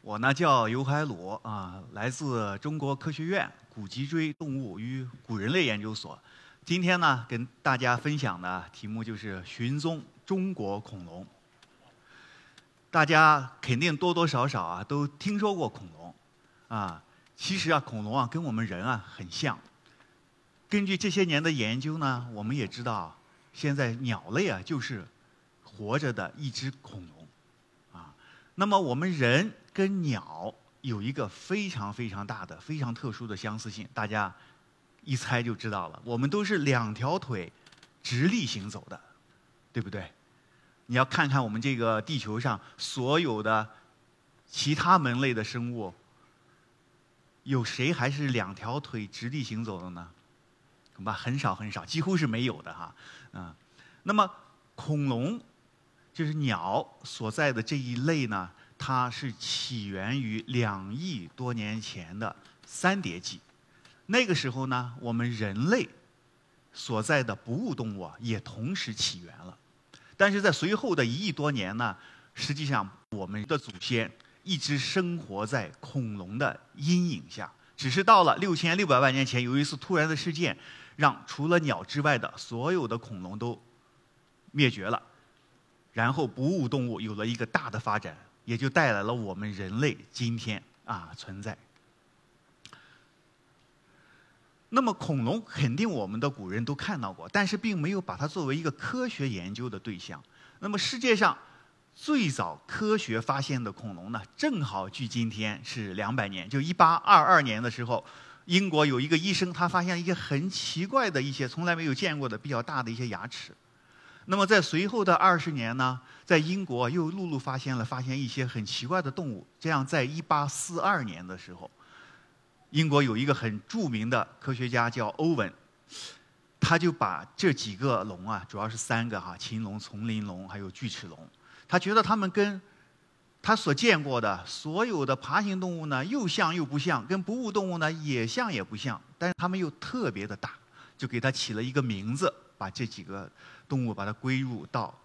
我呢叫尤海鲁啊，来自中国科学院古脊椎动物与古人类研究所。今天呢，跟大家分享的题目就是寻踪中国恐龙。大家肯定多多少少啊都听说过恐龙啊。其实啊，恐龙啊跟我们人啊很像。根据这些年的研究呢，我们也知道，现在鸟类啊就是活着的一只恐龙。那么我们人跟鸟有一个非常非常大的、非常特殊的相似性，大家一猜就知道了。我们都是两条腿直立行走的，对不对？你要看看我们这个地球上所有的其他门类的生物。有谁还是两条腿直立行走的呢？恐怕很少很少，几乎是没有的哈。嗯，那么恐龙就是鸟所在的这一类呢，它是起源于两亿多年前的三叠纪。那个时候呢，我们人类所在的哺乳动物啊，也同时起源了。但是在随后的一亿多年呢，实际上我们的祖先。一直生活在恐龙的阴影下，只是到了六千六百万年前，有一次突然的事件，让除了鸟之外的所有的恐龙都灭绝了，然后哺乳动物有了一个大的发展，也就带来了我们人类今天啊存在。那么恐龙肯定我们的古人都看到过，但是并没有把它作为一个科学研究的对象。那么世界上。最早科学发现的恐龙呢，正好距今天是两百年。就一八二二年的时候，英国有一个医生，他发现一些很奇怪的一些从来没有见过的比较大的一些牙齿。那么在随后的二十年呢，在英国又陆陆发现了发现一些很奇怪的动物。这样，在一八四二年的时候，英国有一个很著名的科学家叫欧文，他就把这几个龙啊，主要是三个哈，禽龙、丛林龙还有锯齿龙。他觉得他们跟他所见过的所有的爬行动物呢，又像又不像；跟哺乳动物呢，也像也不像。但是它们又特别的大，就给它起了一个名字，把这几个动物把它归入到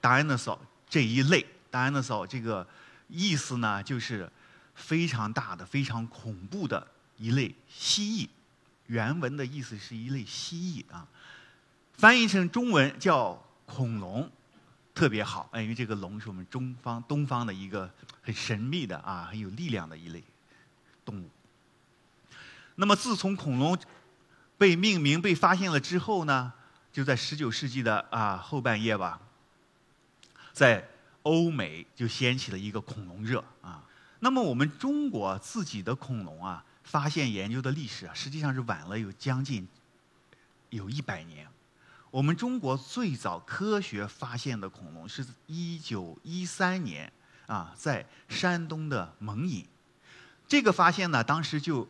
dinosaur 这一类。dinosaur 这个意思呢，就是非常大的、非常恐怖的一类蜥蜴。原文的意思是一类蜥蜴啊，翻译成中文叫恐龙。特别好，因为这个龙是我们中方、东方的一个很神秘的啊，很有力量的一类动物。那么，自从恐龙被命名、被发现了之后呢，就在十九世纪的啊后半叶吧，在欧美就掀起了一个恐龙热啊。那么，我们中国自己的恐龙啊，发现研究的历史啊，实际上是晚了有将近有一百年。我们中国最早科学发现的恐龙是一九一三年啊，在山东的蒙阴。这个发现呢，当时就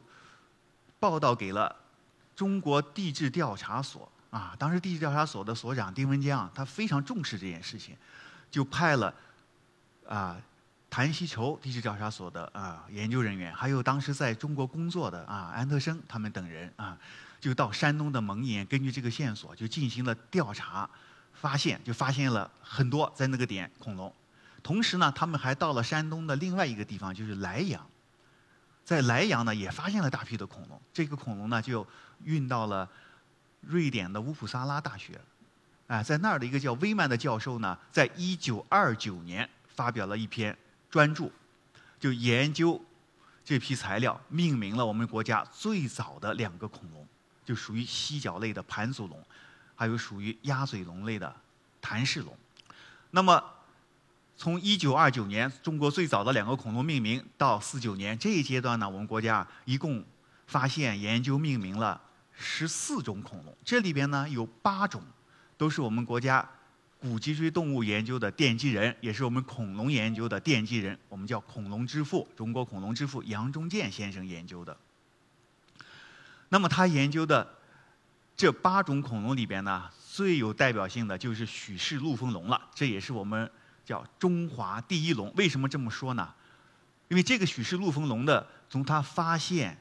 报道给了中国地质调查所啊。当时地质调查所的所长丁文江啊，他非常重视这件事情，就派了啊谭锡畴地质调查所的啊研究人员，还有当时在中国工作的啊安特生他们等人啊。就到山东的蒙岩，根据这个线索就进行了调查，发现就发现了很多在那个点恐龙。同时呢，他们还到了山东的另外一个地方，就是莱阳，在莱阳呢也发现了大批的恐龙。这个恐龙呢就运到了瑞典的乌普萨拉大学，啊，在那儿的一个叫威曼的教授呢，在一九二九年发表了一篇专著，就研究这批材料，命名了我们国家最早的两个恐龙。就属于犀角类的盘足龙，还有属于鸭嘴龙类的谭氏龙。那么，从一九二九年中国最早的两个恐龙命名到四九年这一阶段呢，我们国家一共发现、研究、命名了十四种恐龙。这里边呢有八种都是我们国家古脊椎动物研究的奠基人，也是我们恐龙研究的奠基人。我们叫恐龙之父，中国恐龙之父杨中建先生研究的。那么他研究的这八种恐龙里边呢，最有代表性的就是许氏陆丰龙了。这也是我们叫中华第一龙。为什么这么说呢？因为这个许氏陆丰龙的，从它发现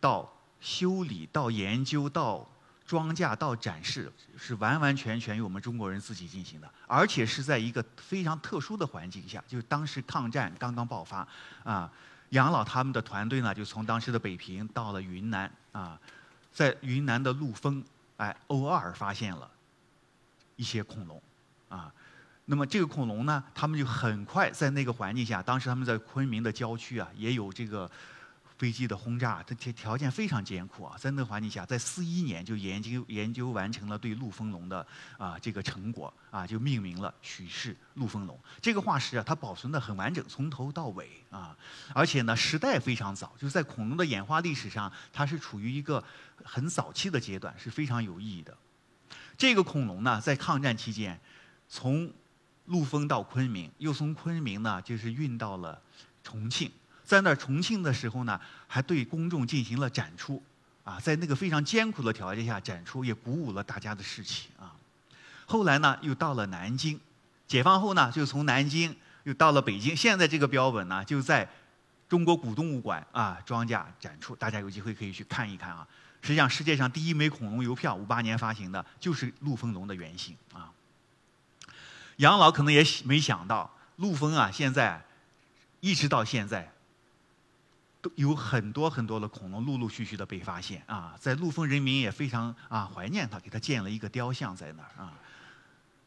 到修理到研究到装架到展示是完完全全由我们中国人自己进行的，而且是在一个非常特殊的环境下，就是当时抗战刚刚爆发，啊，杨老他们的团队呢就从当时的北平到了云南，啊，在云南的陆丰，哎，偶尔发现了一些恐龙，啊，那么这个恐龙呢，他们就很快在那个环境下，当时他们在昆明的郊区啊，也有这个。飞机的轰炸，它条条件非常艰苦啊，在那个环境下，在四一年就研究研究完成了对陆丰龙的啊这个成果啊，就命名了许氏陆丰龙。这个化石啊，它保存的很完整，从头到尾啊，而且呢时代非常早，就是在恐龙的演化历史上，它是处于一个很早期的阶段，是非常有意义的。这个恐龙呢，在抗战期间，从陆丰到昆明，又从昆明呢就是运到了重庆。在那重庆的时候呢，还对公众进行了展出，啊，在那个非常艰苦的条件下展出，也鼓舞了大家的士气啊。后来呢，又到了南京，解放后呢，就从南京又到了北京。现在这个标本呢，就在中国古动物馆啊装架展出，大家有机会可以去看一看啊。实际上，世界上第一枚恐龙邮票，五八年发行的，就是陆丰龙的原型啊。杨老可能也没想到，陆丰啊，现在一直到现在。有很多很多的恐龙陆陆续续的被发现啊，在陆丰人民也非常啊怀念他，给他建了一个雕像在那儿啊。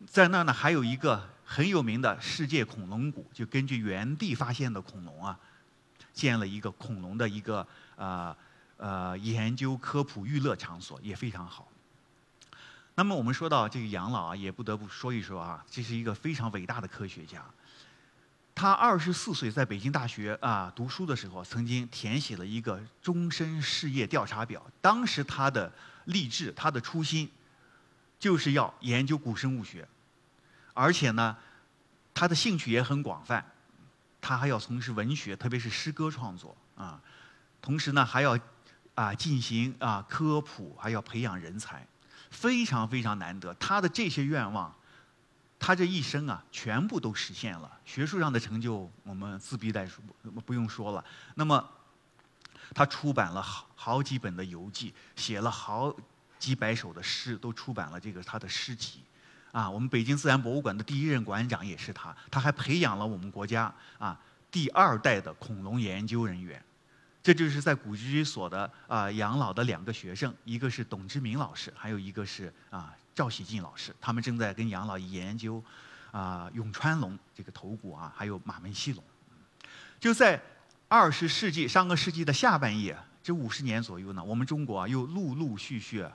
在那儿呢，还有一个很有名的世界恐龙谷，就根据原地发现的恐龙啊，建了一个恐龙的一个呃呃研究科普娱乐场所，也非常好。那么我们说到这个杨老啊，也不得不说一说啊，这是一个非常伟大的科学家。他二十四岁在北京大学啊读书的时候，曾经填写了一个终身事业调查表。当时他的励志，他的初心，就是要研究古生物学，而且呢，他的兴趣也很广泛，他还要从事文学，特别是诗歌创作啊。同时呢，还要啊进行啊科普，还要培养人才，非常非常难得。他的这些愿望。他这一生啊，全部都实现了。学术上的成就，我们自必代说，不用说了。那么，他出版了好好几本的游记，写了好几百首的诗，都出版了这个他的诗集。啊，我们北京自然博物馆的第一任馆长也是他。他还培养了我们国家啊第二代的恐龙研究人员。这就是在古居所的啊养老的两个学生，一个是董志明老师，还有一个是啊赵喜进老师。他们正在跟杨老研究啊永川龙这个头骨啊，还有马门溪龙。就在二十世纪上个世纪的下半叶，这五十年左右呢，我们中国又陆陆续续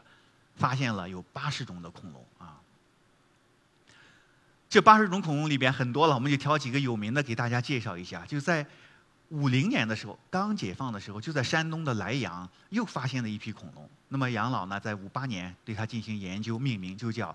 发现了有八十种的恐龙啊。这八十种恐龙里边很多了，我们就挑几个有名的给大家介绍一下。就在五零年的时候，刚解放的时候，就在山东的莱阳又发现了一批恐龙。那么杨老呢，在五八年对它进行研究，命名就叫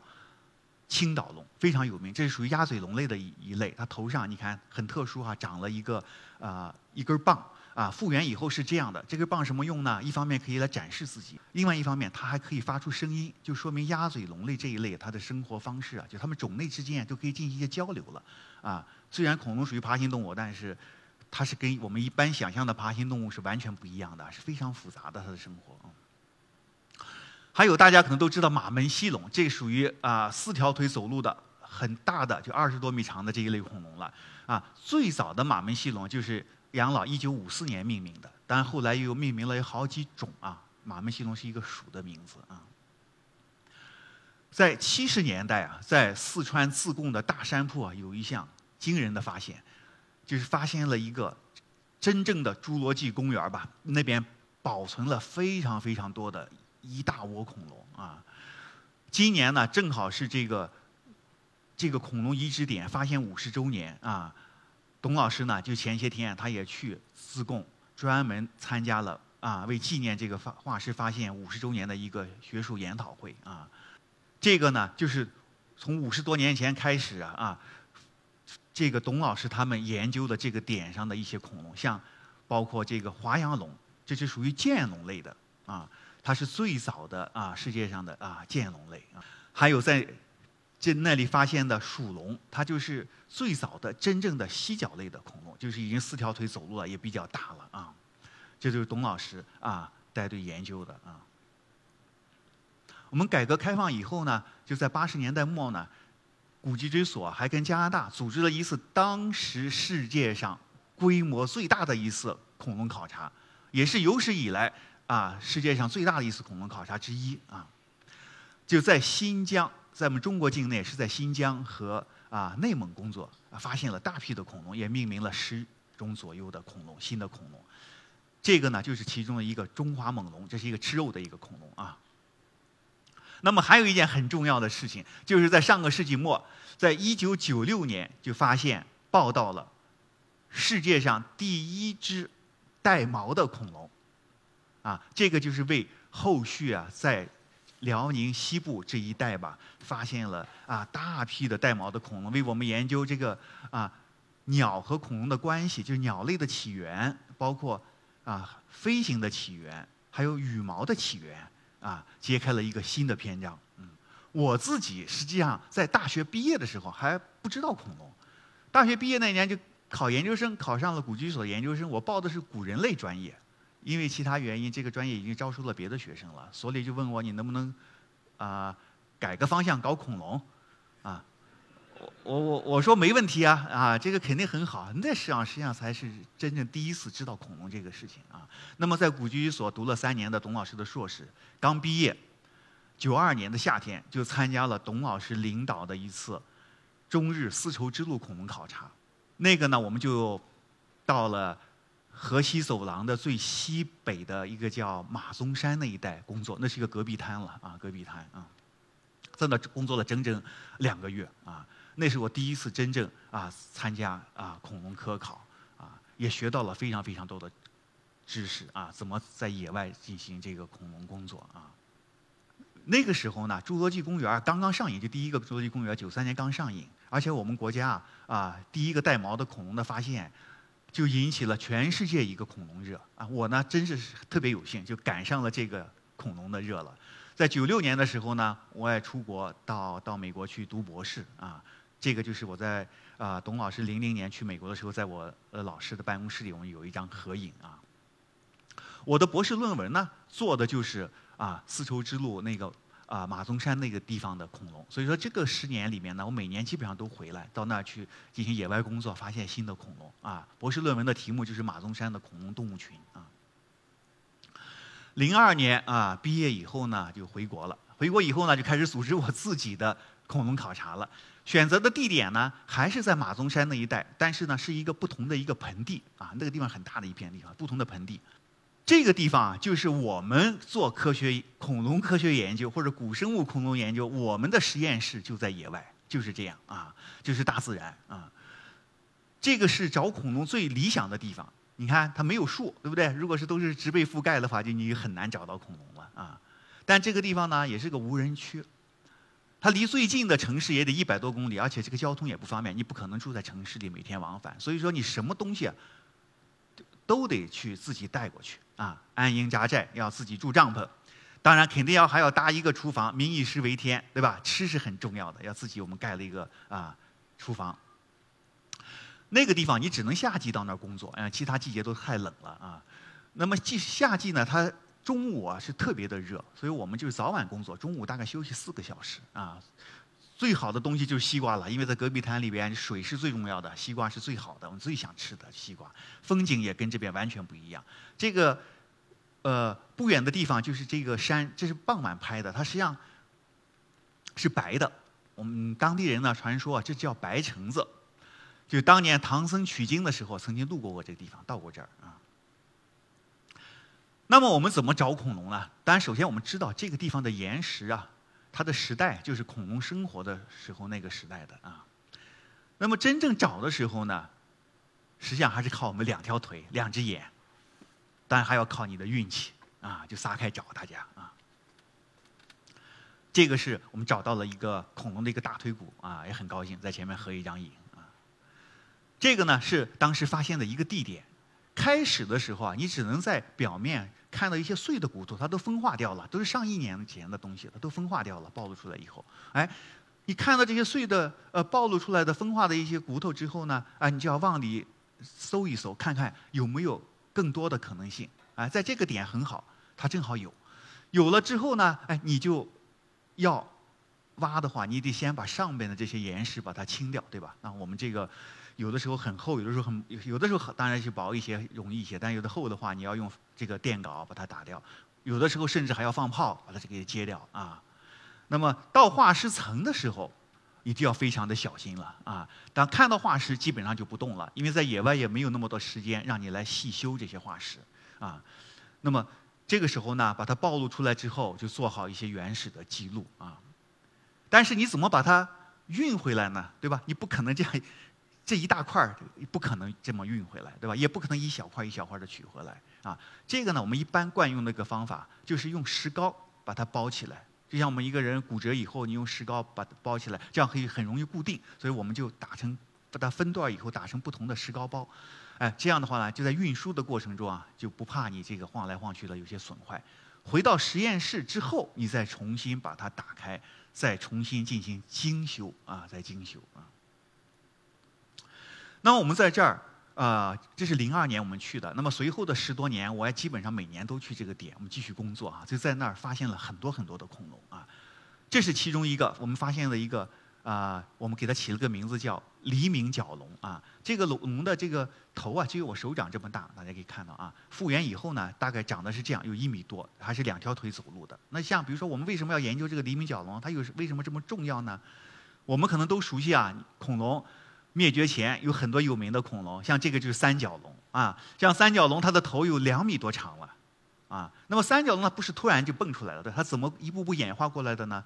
青岛龙，非常有名。这是属于鸭嘴龙类的一一类。它头上你看很特殊哈，长了一个啊一根棒啊。复原以后是这样的。这根棒什么用呢？一方面可以来展示自己，另外一方面它还可以发出声音，就说明鸭嘴龙类这一类它的生活方式啊，就它们种类之间都可以进行一些交流了啊。虽然恐龙属于爬行动物，但是它是跟我们一般想象的爬行动物是完全不一样的，是非常复杂的它的生活。还有大家可能都知道马门溪龙，这属于啊四条腿走路的很大的，就二十多米长的这一类恐龙了。啊，最早的马门溪龙就是杨老一九五四年命名的，但后来又命名了有好几种啊。马门溪龙是一个属的名字啊。在七十年代啊，在四川自贡的大山铺啊，有一项惊人的发现。就是发现了一个真正的侏罗纪公园吧，那边保存了非常非常多的一大窝恐龙啊。今年呢，正好是这个这个恐龙遗址点发现五十周年啊。董老师呢，就前些天他也去自贡，专门参加了啊，为纪念这个发化石发现五十周年的一个学术研讨会啊。这个呢，就是从五十多年前开始啊。这个董老师他们研究的这个点上的一些恐龙，像包括这个华阳龙，这是属于剑龙类的啊，它是最早的啊世界上的啊剑龙类啊。还有在这那里发现的鼠龙，它就是最早的真正的犀角类的恐龙，就是已经四条腿走路了，也比较大了啊。这就是董老师啊带队研究的啊。我们改革开放以后呢，就在八十年代末呢，古籍之所还跟加拿大组织了一次当时世界上规模最大的一次恐龙考察，也是有史以来啊世界上最大的一次恐龙考察之一啊。就在新疆，在我们中国境内，是在新疆和啊内蒙工作，发现了大批的恐龙，也命名了十种左右的恐龙，新的恐龙。这个呢，就是其中的一个中华猛龙，这是一个吃肉的一个恐龙啊。那么还有一件很重要的事情，就是在上个世纪末，在一九九六年就发现报道了世界上第一只带毛的恐龙，啊，这个就是为后续啊在。辽宁西部这一带吧，发现了啊大批的带毛的恐龙，为我们研究这个啊鸟和恐龙的关系，就是鸟类的起源，包括啊飞行的起源，还有羽毛的起源啊，揭开了一个新的篇章。我自己实际上在大学毕业的时候还不知道恐龙，大学毕业那年就考研究生，考上了古居所研究生，我报的是古人类专业。因为其他原因，这个专业已经招收了别的学生了，所里就问我你能不能啊改个方向搞恐龙啊？我我我我说没问题啊啊，这个肯定很好。那实际上实际上才是真正第一次知道恐龙这个事情啊。那么在古居所读了三年的董老师的硕士，刚毕业，九二年的夏天就参加了董老师领导的一次中日丝绸之路恐龙考察。那个呢，我们就到了。河西走廊的最西北的一个叫马鬃山那一带工作，那是一个戈壁滩了啊，戈壁滩啊，在那工作了整整两个月啊，那是我第一次真正啊参加啊恐龙科考啊，也学到了非常非常多的知识啊，怎么在野外进行这个恐龙工作啊。那个时候呢，侏罗纪公园刚刚上映，就第一个侏罗纪公园九三年刚上映，而且我们国家啊啊第一个带毛的恐龙的发现。就引起了全世界一个恐龙热啊！我呢，真是特别有幸，就赶上了这个恐龙的热了。在九六年的时候呢，我也出国到到美国去读博士啊。这个就是我在啊董老师零零年去美国的时候，在我呃老师的办公室里，我们有一张合影啊。我的博士论文呢，做的就是啊丝绸之路那个。啊，马鬃山那个地方的恐龙，所以说这个十年里面呢，我每年基本上都回来到那儿去进行野外工作，发现新的恐龙。啊，博士论文的题目就是马鬃山的恐龙动物群。啊，零二年啊，毕业以后呢，就回国了。回国以后呢，就开始组织我自己的恐龙考察了。选择的地点呢，还是在马鬃山那一带，但是呢，是一个不同的一个盆地。啊，那个地方很大的一片地方，不同的盆地。这个地方啊，就是我们做科学恐龙科学研究或者古生物恐龙研究，我们的实验室就在野外，就是这样啊，就是大自然啊。这个是找恐龙最理想的地方。你看，它没有树，对不对？如果是都是植被覆盖的话，就你很难找到恐龙了啊。但这个地方呢，也是个无人区，它离最近的城市也得一百多公里，而且这个交通也不方便，你不可能住在城市里每天往返。所以说，你什么东西？都得去自己带过去啊！安营扎寨要自己住帐篷，当然肯定要还要搭一个厨房，民以食为天，对吧？吃是很重要的，要自己我们盖了一个啊厨房。那个地方你只能夏季到那儿工作，嗯，其他季节都太冷了啊。那么季夏季呢，它中午啊是特别的热，所以我们就是早晚工作，中午大概休息四个小时啊。最好的东西就是西瓜了，因为在戈壁滩里边，水是最重要的，西瓜是最好的，我们最想吃的西瓜。风景也跟这边完全不一样。这个，呃，不远的地方就是这个山，这是傍晚拍的，它实际上是白的。我们当地人呢传说这叫白橙子，就当年唐僧取经的时候曾经路过过这个地方，到过这儿啊。那么我们怎么找恐龙呢？当然，首先我们知道这个地方的岩石啊。它的时代就是恐龙生活的时候那个时代的啊，那么真正找的时候呢，实际上还是靠我们两条腿、两只眼，当然还要靠你的运气啊，就撒开找大家啊。这个是我们找到了一个恐龙的一个大腿骨啊，也很高兴在前面合一张影啊。这个呢是当时发现的一个地点，开始的时候啊，你只能在表面。看到一些碎的骨头，它都风化掉了，都是上亿年前的东西，它都风化掉了，暴露出来以后，哎，你看到这些碎的呃暴露出来的风化的一些骨头之后呢，啊，你就要往里搜一搜，看看有没有更多的可能性，啊，在这个点很好，它正好有，有了之后呢，哎，你就要挖的话，你得先把上边的这些岩石把它清掉，对吧？那我们这个有的时候很厚，有的时候很有的时候当然是薄一些容易一些，但有的厚的话，你要用这个电镐把它打掉，有的时候甚至还要放炮把它这个揭掉啊。那么到化石层的时候，一定要非常的小心了啊！当看到化石，基本上就不动了，因为在野外也没有那么多时间让你来细修这些化石啊。那么这个时候呢，把它暴露出来之后，就做好一些原始的记录啊。但是你怎么把它运回来呢？对吧？你不可能这样，这一大块儿不可能这么运回来，对吧？也不可能一小块一小块的取回来啊。这个呢，我们一般惯用的一个方法就是用石膏把它包起来，就像我们一个人骨折以后，你用石膏把它包起来，这样可以很容易固定。所以我们就打成把它分段以后打成不同的石膏包。哎，这样的话呢，就在运输的过程中啊，就不怕你这个晃来晃去的有些损坏。回到实验室之后，你再重新把它打开，再重新进行精修啊，再精修啊。那么我们在这儿啊，这是零二年我们去的。那么随后的十多年，我也基本上每年都去这个点，我们继续工作啊，就在那儿发现了很多很多的恐龙啊。这是其中一个，我们发现的一个。啊，我们给它起了个名字叫黎明角龙啊。这个龙的这个头啊，就有我手掌这么大，大家可以看到啊。复原以后呢，大概长得是这样，有一米多，还是两条腿走路的。那像比如说，我们为什么要研究这个黎明角龙？它又是为什么这么重要呢？我们可能都熟悉啊，恐龙灭绝前有很多有名的恐龙，像这个就是三角龙啊。像三角龙，它的头有两米多长了啊。那么三角龙呢，不是突然就蹦出来了的，它怎么一步步演化过来的呢？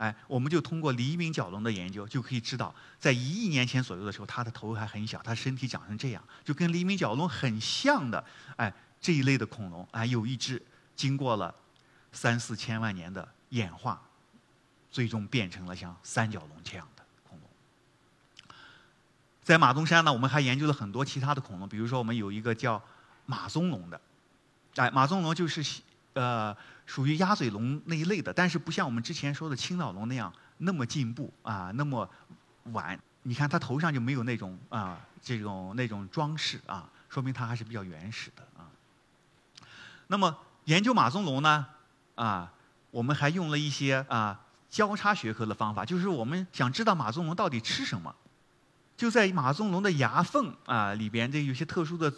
哎，我们就通过黎明角龙的研究，就可以知道，在一亿年前左右的时候，它的头还很小，它身体长成这样，就跟黎明角龙很像的，哎，这一类的恐龙，哎，有一只经过了三四千万年的演化，最终变成了像三角龙这样的恐龙。在马鬃山呢，我们还研究了很多其他的恐龙，比如说我们有一个叫马鬃龙的，哎，马鬃龙就是呃。属于鸭嘴龙那一类的，但是不像我们之前说的青岛龙那样那么进步啊，那么晚。你看它头上就没有那种啊这种那种装饰啊，说明它还是比较原始的啊。那么研究马鬃龙呢啊，我们还用了一些啊交叉学科的方法，就是我们想知道马鬃龙到底吃什么，就在马鬃龙的牙缝啊里边，这有些特殊的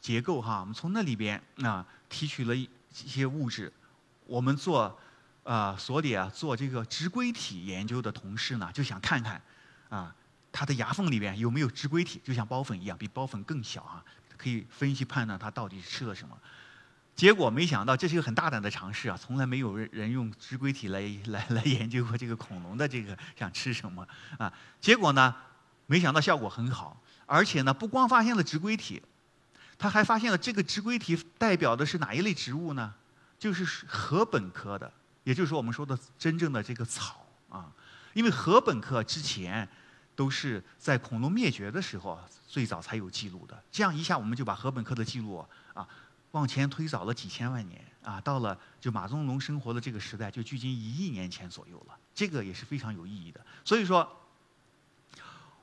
结构哈，我们从那里边啊提取了一些物质。我们做，啊，所里啊做这个植硅体研究的同事呢，就想看看，啊，它的牙缝里边有没有植硅体，就像孢粉一样，比孢粉更小啊，可以分析判断它到底吃了什么。结果没想到，这是一个很大胆的尝试啊，从来没有人用植硅体来来来研究过这个恐龙的这个想吃什么啊。结果呢，没想到效果很好，而且呢，不光发现了植硅体，他还发现了这个植硅体代表的是哪一类植物呢？就是禾本科的，也就是我们说的真正的这个草啊，因为禾本科之前都是在恐龙灭绝的时候最早才有记录的。这样一下，我们就把禾本科的记录啊往前推早了几千万年啊，到了就马鬃龙生活的这个时代，就距今一亿年前左右了。这个也是非常有意义的。所以说，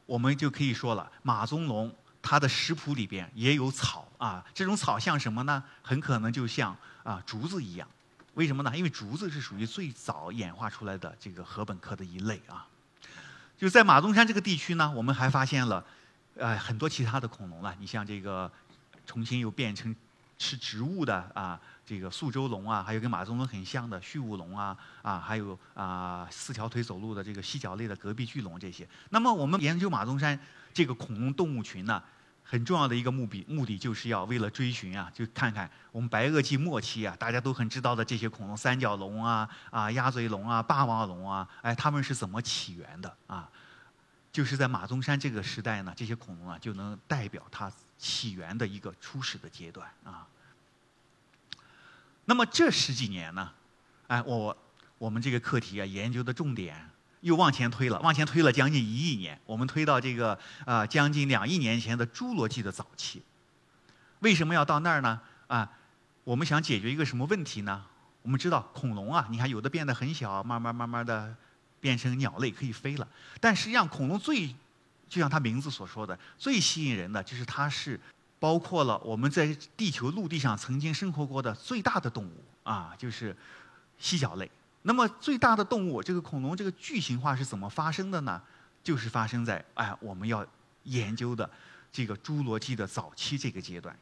我们就可以说了，马鬃龙它的食谱里边也有草啊，这种草像什么呢？很可能就像。啊，竹子一样，为什么呢？因为竹子是属于最早演化出来的这个禾本科的一类啊。就在马鬃山这个地区呢，我们还发现了，呃，很多其他的恐龙了。你像这个，重新又变成吃植物的啊，这个宿州龙啊，还有跟马鬃龙很像的畜物龙啊，啊，还有啊四条腿走路的这个犀角类的隔壁巨龙这些。那么我们研究马鬃山这个恐龙动物群呢？很重要的一个目的，目的就是要为了追寻啊，就看看我们白垩纪末期啊，大家都很知道的这些恐龙，三角龙啊，啊鸭嘴龙啊，霸王龙啊，哎，它们是怎么起源的啊？就是在马鬃山这个时代呢，这些恐龙啊，就能代表它起源的一个初始的阶段啊。那么这十几年呢，哎，我我们这个课题啊，研究的重点。又往前推了，往前推了将近一亿年，我们推到这个啊将近两亿年前的侏罗纪的早期。为什么要到那儿呢？啊，我们想解决一个什么问题呢？我们知道恐龙啊，你看有的变得很小，慢慢慢慢的变成鸟类可以飞了。但实际上恐龙最，就像它名字所说的，最吸引人的就是它是包括了我们在地球陆地上曾经生活过的最大的动物啊，就是犀角类。那么最大的动物，这个恐龙这个巨型化是怎么发生的呢？就是发生在哎我们要研究的这个侏罗纪的早期这个阶段。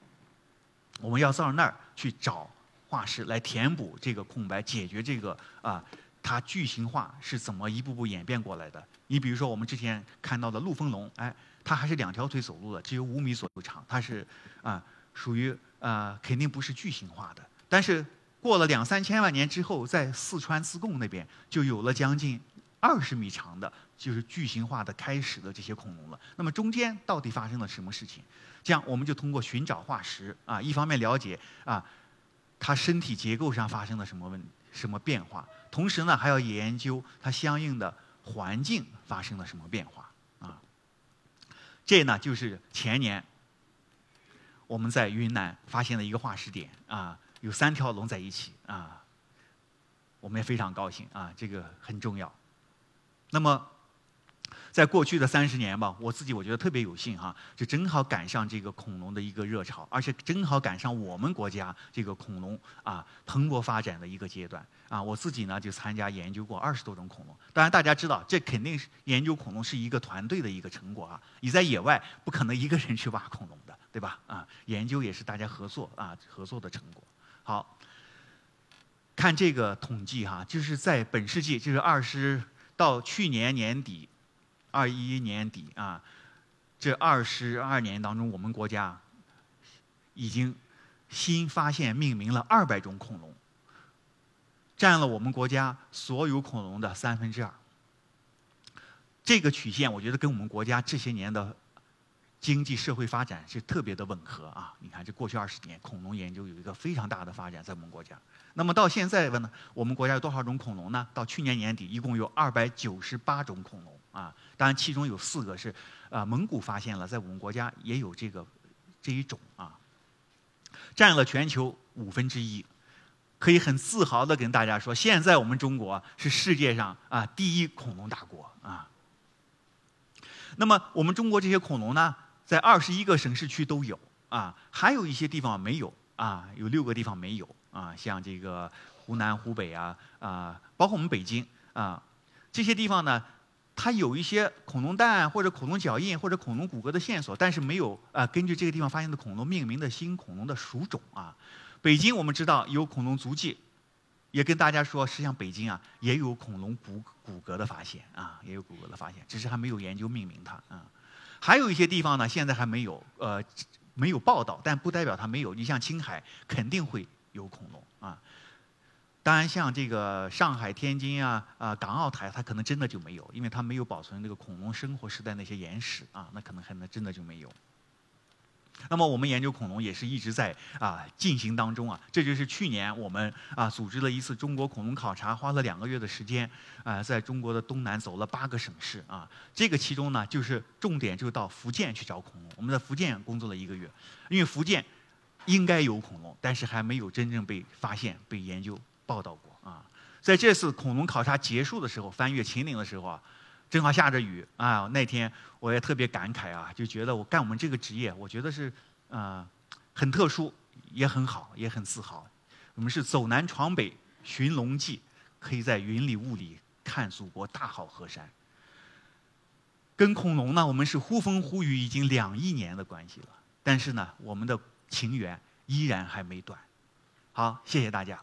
我们要到那儿去找化石来填补这个空白，解决这个啊它巨型化是怎么一步步演变过来的。你比如说我们之前看到的陆丰龙，哎，它还是两条腿走路的，只有五米左右长，它是啊属于啊肯定不是巨型化的，但是。过了两三千万年之后，在四川自贡那边就有了将近二十米长的，就是巨型化的开始的这些恐龙了。那么中间到底发生了什么事情？这样我们就通过寻找化石啊，一方面了解啊它身体结构上发生了什么问什么变化，同时呢还要研究它相应的环境发生了什么变化啊。这呢就是前年我们在云南发现的一个化石点啊。有三条龙在一起啊，我们也非常高兴啊，这个很重要。那么，在过去的三十年吧，我自己我觉得特别有幸哈，就正好赶上这个恐龙的一个热潮，而且正好赶上我们国家这个恐龙啊蓬勃发展的一个阶段啊。我自己呢就参加研究过二十多种恐龙。当然，大家知道这肯定是研究恐龙是一个团队的一个成果啊，你在野外不可能一个人去挖恐龙的，对吧？啊，研究也是大家合作啊合作的成果。好，看这个统计哈，就是在本世纪，就是二十到去年年底，二一年底啊，这二十二年当中，我们国家已经新发现、命名了二百种恐龙，占了我们国家所有恐龙的三分之二。这个曲线，我觉得跟我们国家这些年的。经济社会发展是特别的吻合啊！你看，这过去二十年，恐龙研究有一个非常大的发展，在我们国家。那么到现在问呢，我们国家有多少种恐龙呢？到去年年底，一共有二百九十八种恐龙啊！当然，其中有四个是啊蒙古发现了，在我们国家也有这个这一种啊，占了全球五分之一，可以很自豪的跟大家说，现在我们中国是世界上啊第一恐龙大国啊。那么我们中国这些恐龙呢？在二十一个省市区都有啊，还有一些地方没有啊，有六个地方没有啊，像这个湖南、湖北啊啊，包括我们北京啊，这些地方呢，它有一些恐龙蛋或者恐龙脚印或者恐龙骨骼的线索，但是没有啊，根据这个地方发现的恐龙命名的新恐龙的属种啊。北京我们知道有恐龙足迹，也跟大家说，实际上北京啊也有恐龙骨骨骼的发现啊，也有骨骼的发现，只是还没有研究命名它啊。还有一些地方呢，现在还没有呃没有报道，但不代表它没有。你像青海，肯定会有恐龙啊。当然，像这个上海、天津啊啊港澳台，它可能真的就没有，因为它没有保存那个恐龙生活时代那些岩石啊，那可能还能真的就没有。那么我们研究恐龙也是一直在啊进行当中啊，这就是去年我们啊组织了一次中国恐龙考察，花了两个月的时间啊，在中国的东南走了八个省市啊，这个其中呢就是重点就到福建去找恐龙，我们在福建工作了一个月，因为福建应该有恐龙，但是还没有真正被发现、被研究报道过啊。在这次恐龙考察结束的时候，翻越秦岭的时候啊。正好下着雨啊！那天我也特别感慨啊，就觉得我干我们这个职业，我觉得是啊很特殊，也很好，也很自豪。我们是走南闯北寻龙记，可以在云里雾里看祖国大好河山。跟恐龙呢，我们是呼风呼雨已经两亿年的关系了，但是呢，我们的情缘依然还没断。好，谢谢大家。